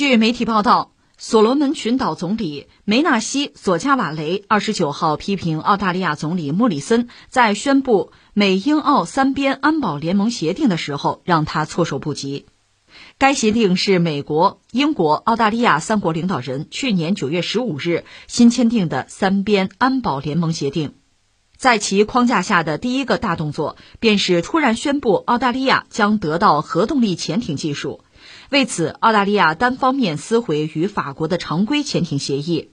据媒体报道，所罗门群岛总理梅纳西·索加瓦雷二十九号批评澳大利亚总理莫里森在宣布美英澳三边安保联盟协定的时候，让他措手不及。该协定是美国、英国、澳大利亚三国领导人去年九月十五日新签订的三边安保联盟协定，在其框架下的第一个大动作，便是突然宣布澳大利亚将得到核动力潜艇技术。为此，澳大利亚单方面撕毁与法国的常规潜艇协议。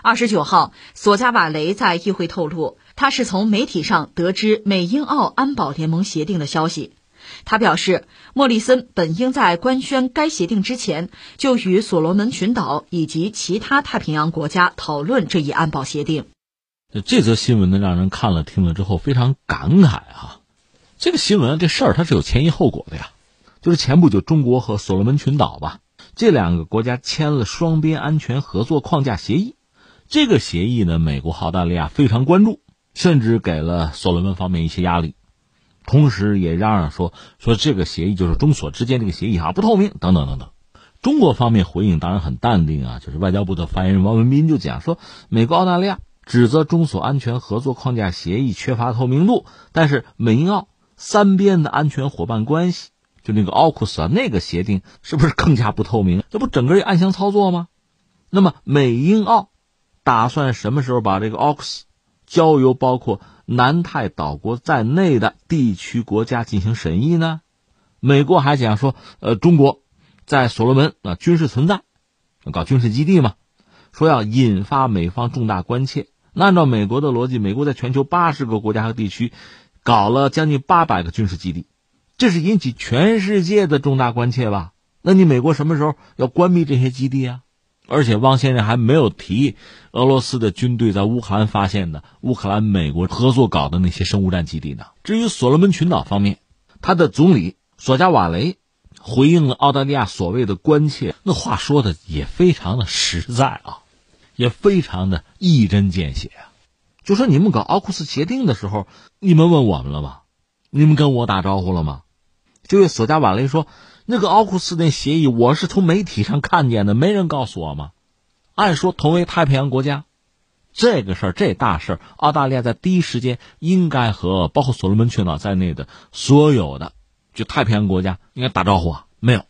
二十九号，索加瓦雷在议会透露，他是从媒体上得知美英澳安保联盟协定的消息。他表示，莫里森本应在官宣该协定之前，就与所罗门群岛以及其他太平洋国家讨论这一安保协定。这则新闻呢，让人看了听了之后非常感慨啊！这个新闻这事儿它是有前因后果的呀。就是前不久，中国和所罗门群岛吧，这两个国家签了双边安全合作框架协议。这个协议呢，美国、澳大利亚非常关注，甚至给了所罗门方面一些压力，同时也嚷嚷说说这个协议就是中所之间这个协议啊不透明等等等等。中国方面回应当然很淡定啊，就是外交部的发言人王文斌就讲说，美国、澳大利亚指责中所安全合作框架协议缺乏透明度，但是美英澳三边的安全伙伴关系。就那个奥库斯啊，那个协定是不是更加不透明？这不整个也暗箱操作吗？那么美英澳打算什么时候把这个奥库斯交由包括南太岛国在内的地区国家进行审议呢？美国还讲说，呃，中国在所罗门啊军事存在，搞军事基地嘛，说要引发美方重大关切。那按照美国的逻辑，美国在全球八十个国家和地区搞了将近八百个军事基地。这是引起全世界的重大关切吧？那你美国什么时候要关闭这些基地啊？而且汪先生还没有提俄罗斯的军队在乌克兰发现的乌克兰美国合作搞的那些生物战基地呢？至于所罗门群岛方面，他的总理索加瓦雷回应了澳大利亚所谓的关切，那话说的也非常的实在啊，也非常的一针见血啊。就说你们搞奥库斯协定的时候，你们问我们了吗？你们跟我打招呼了吗？就位索加瓦雷说：“那个奥库斯那协议，我是从媒体上看见的，没人告诉我吗？按说同为太平洋国家，这个事儿这大事儿，澳大利亚在第一时间应该和包括所罗门群岛在内的所有的就太平洋国家应该打招呼啊，没有。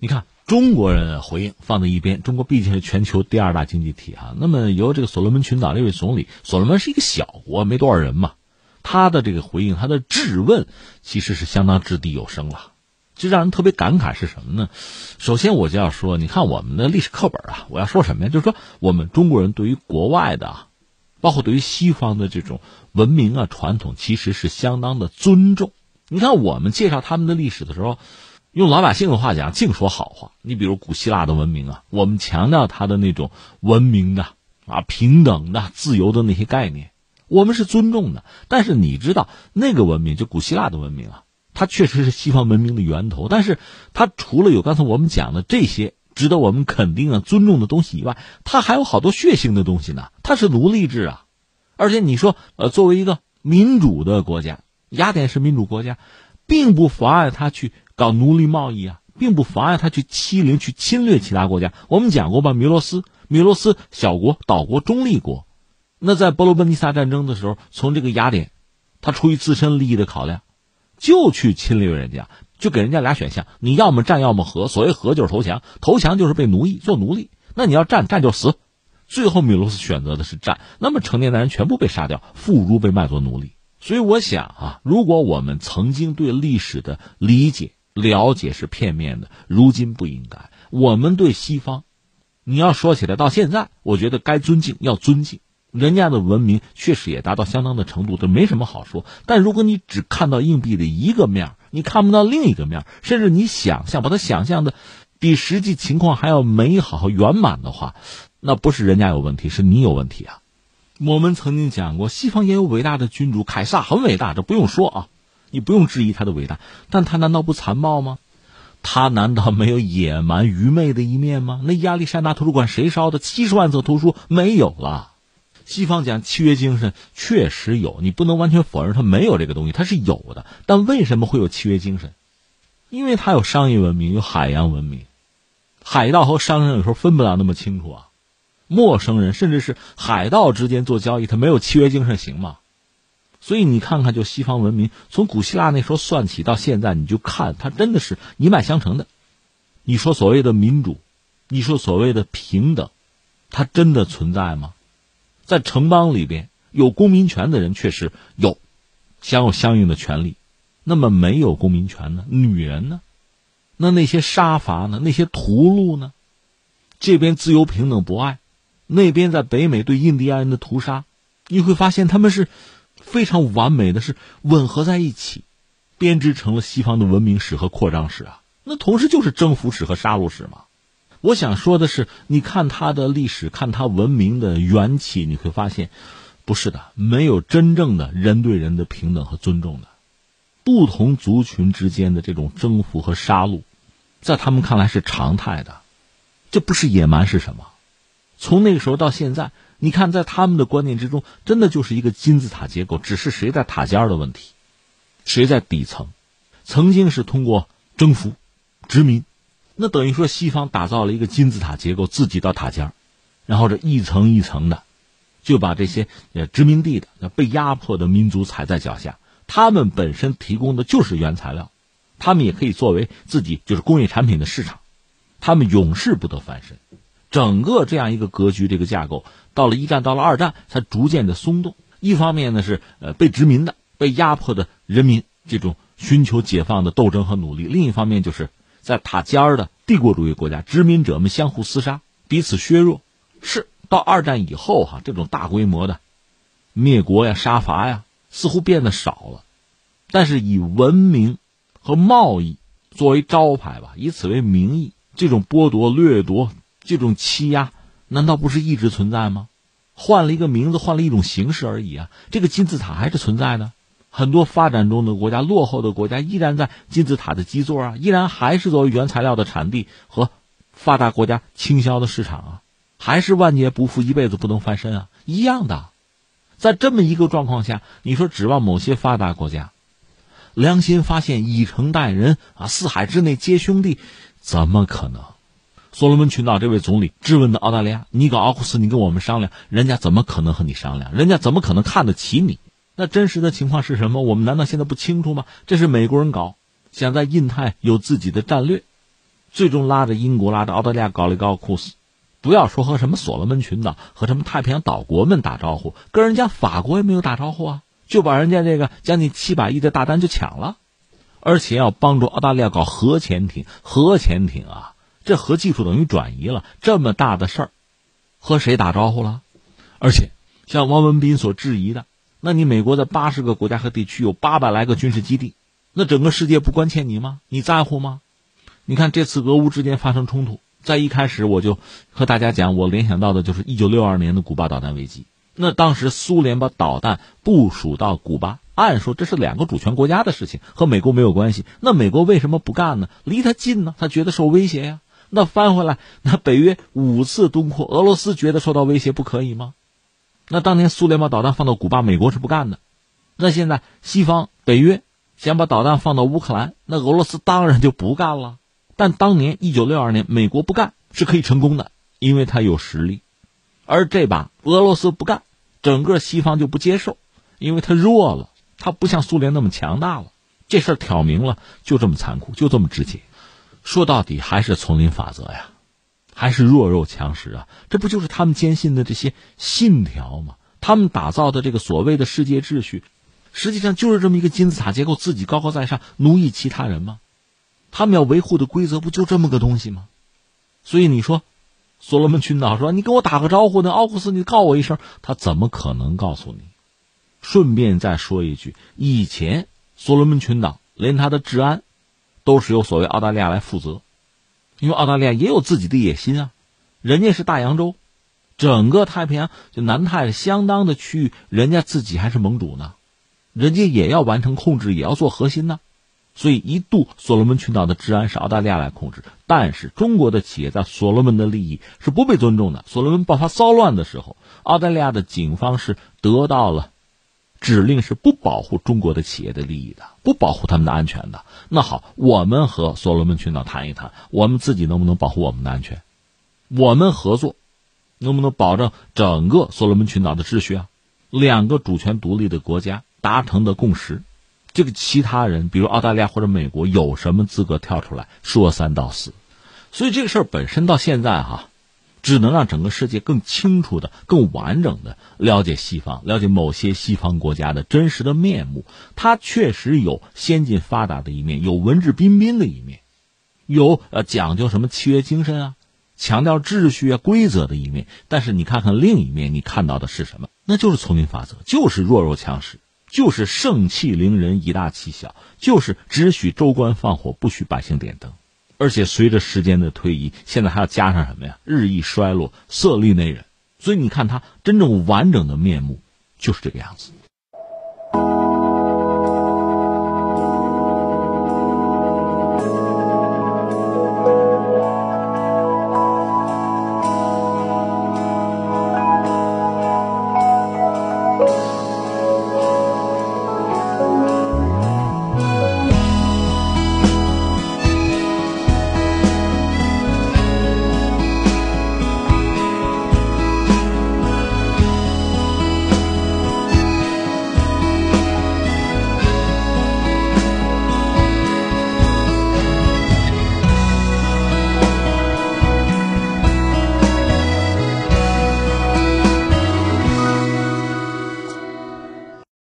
你看中国人回应放在一边，中国毕竟是全球第二大经济体啊。那么由这个所罗门群岛这位总理，所罗门是一个小国，没多少人嘛。”他的这个回应，他的质问，其实是相当掷地有声了。这让人特别感慨是什么呢？首先，我就要说，你看我们的历史课本啊，我要说什么呀？就是说，我们中国人对于国外的，包括对于西方的这种文明啊、传统，其实是相当的尊重。你看，我们介绍他们的历史的时候，用老百姓的话讲，净说好话。你比如古希腊的文明啊，我们强调他的那种文明的啊、平等的、自由的那些概念。我们是尊重的，但是你知道那个文明，就古希腊的文明啊，它确实是西方文明的源头。但是它除了有刚才我们讲的这些值得我们肯定啊、尊重的东西以外，它还有好多血腥的东西呢。它是奴隶制啊，而且你说，呃，作为一个民主的国家，雅典是民主国家，并不妨碍他去搞奴隶贸易啊，并不妨碍他去欺凌、去侵略其他国家。我们讲过吧，米洛斯，米洛斯小国、岛国、中立国。那在伯罗奔尼撒战争的时候，从这个雅典，他出于自身利益的考量，就去侵略人家，就给人家俩选项：你要么战，要么和。所谓和就是投降，投降就是被奴役做奴隶。那你要战，战就死。最后米罗斯选择的是战，那么成年男人全部被杀掉，妇孺被卖作奴隶。所以我想啊，如果我们曾经对历史的理解了解是片面的，如今不应该。我们对西方，你要说起来，到现在，我觉得该尊敬要尊敬。人家的文明确实也达到相当的程度，这没什么好说。但如果你只看到硬币的一个面你看不到另一个面甚至你想象把它想象的比实际情况还要美好圆满的话，那不是人家有问题，是你有问题啊！我们曾经讲过，西方也有伟大的君主，凯撒很伟大，这不用说啊，你不用质疑他的伟大，但他难道不残暴吗？他难道没有野蛮愚昧的一面吗？那亚历山大图书馆谁烧的？七十万册图书没有了。西方讲契约精神确实有，你不能完全否认它没有这个东西，它是有的。但为什么会有契约精神？因为它有商业文明，有海洋文明。海盗和商人有时候分不了那么清楚啊。陌生人甚至是海盗之间做交易，他没有契约精神行吗？所以你看看，就西方文明从古希腊那时候算起到现在，你就看它真的是一脉相承的。你说所谓的民主，你说所谓的平等，它真的存在吗？在城邦里边有公民权的人确实有，享有相应的权利。那么没有公民权呢？女人呢？那那些杀伐呢？那些屠戮呢？这边自由平等博爱，那边在北美对印第安人的屠杀，你会发现他们是非常完美的，是吻合在一起，编织成了西方的文明史和扩张史啊。那同时就是征服史和杀戮史嘛。我想说的是，你看它的历史，看它文明的缘起，你会发现，不是的，没有真正的人对人的平等和尊重的。不同族群之间的这种征服和杀戮，在他们看来是常态的。这不是野蛮是什么？从那个时候到现在，你看，在他们的观念之中，真的就是一个金字塔结构，只是谁在塔尖的问题，谁在底层。曾经是通过征服、殖民。那等于说，西方打造了一个金字塔结构，自己到塔尖然后这一层一层的，就把这些呃殖民地的被压迫的民族踩在脚下。他们本身提供的就是原材料，他们也可以作为自己就是工业产品的市场，他们永世不得翻身。整个这样一个格局，这个架构，到了一战，到了二战，才逐渐的松动。一方面呢是呃被殖民的、被压迫的人民这种寻求解放的斗争和努力；另一方面就是。在塔尖儿的帝国主义国家，殖民者们相互厮杀，彼此削弱。是到二战以后，哈，这种大规模的灭国呀、杀伐呀，似乎变得少了。但是以文明和贸易作为招牌吧，以此为名义，这种剥夺、掠夺、这种欺压，难道不是一直存在吗？换了一个名字，换了一种形式而已啊！这个金字塔还是存在的。很多发展中的国家、落后的国家依然在金字塔的基座啊，依然还是作为原材料的产地和发达国家倾销的市场啊，还是万劫不复、一辈子不能翻身啊，一样的。在这么一个状况下，你说指望某些发达国家良心发现、以诚待人啊，四海之内皆兄弟，怎么可能？所罗门群岛这位总理质问的澳大利亚，你搞奥库斯，你跟我们商量，人家怎么可能和你商量？人家怎么可能看得起你？那真实的情况是什么？我们难道现在不清楚吗？这是美国人搞，想在印太有自己的战略，最终拉着英国、拉着澳大利亚搞了一个奥库斯。不要说和什么所罗门群岛、和什么太平洋岛国们打招呼，跟人家法国也没有打招呼啊，就把人家这个将近七百亿的大单就抢了，而且要帮助澳大利亚搞核潜艇。核潜艇啊，这核技术等于转移了，这么大的事儿，和谁打招呼了？而且像汪文斌所质疑的。那你美国在八十个国家和地区有八百来个军事基地，那整个世界不关切你吗？你在乎吗？你看这次俄乌之间发生冲突，在一开始我就和大家讲，我联想到的就是一九六二年的古巴导弹危机。那当时苏联把导弹部署到古巴，按说这是两个主权国家的事情，和美国没有关系。那美国为什么不干呢？离他近呢，他觉得受威胁呀。那翻回来，那北约五次东扩，俄罗斯觉得受到威胁，不可以吗？那当年苏联把导弹放到古巴，美国是不干的。那现在西方北约想把导弹放到乌克兰，那俄罗斯当然就不干了。但当年一九六二年，美国不干是可以成功的，因为他有实力。而这把俄罗斯不干，整个西方就不接受，因为他弱了，他不像苏联那么强大了。这事儿挑明了，就这么残酷，就这么直接。说到底还是丛林法则呀。还是弱肉强食啊！这不就是他们坚信的这些信条吗？他们打造的这个所谓的世界秩序，实际上就是这么一个金字塔结构，自己高高在上，奴役其他人吗？他们要维护的规则不就这么个东西吗？所以你说，所罗门群岛说你跟我打个招呼呢，奥库斯你告我一声，他怎么可能告诉你？顺便再说一句，以前所罗门群岛连他的治安，都是由所谓澳大利亚来负责。因为澳大利亚也有自己的野心啊，人家是大洋洲，整个太平洋就南太相当的区域，人家自己还是盟主呢，人家也要完成控制，也要做核心呢，所以一度所罗门群岛的治安是澳大利亚来控制，但是中国的企业在所罗门的利益是不被尊重的。所罗门爆发骚乱的时候，澳大利亚的警方是得到了指令是不保护中国的企业的利益的，不保护他们的安全的。那好，我们和所罗门群岛谈一谈，我们自己能不能保护我们的安全？我们合作，能不能保证整个所罗门群岛的秩序啊？两个主权独立的国家达成的共识，这个其他人，比如澳大利亚或者美国，有什么资格跳出来说三道四？所以这个事儿本身到现在哈。只能让整个世界更清楚的、更完整的了解西方，了解某些西方国家的真实的面目。它确实有先进发达的一面，有文质彬彬的一面，有呃讲究什么契约精神啊，强调秩序啊、规则的一面。但是你看看另一面，你看到的是什么？那就是丛林法则，就是弱肉强食，就是盛气凌人、以大欺小，就是只许州官放火，不许百姓点灯。而且随着时间的推移，现在还要加上什么呀？日益衰落，色厉内荏。所以你看，他真正完整的面目就是这个样子。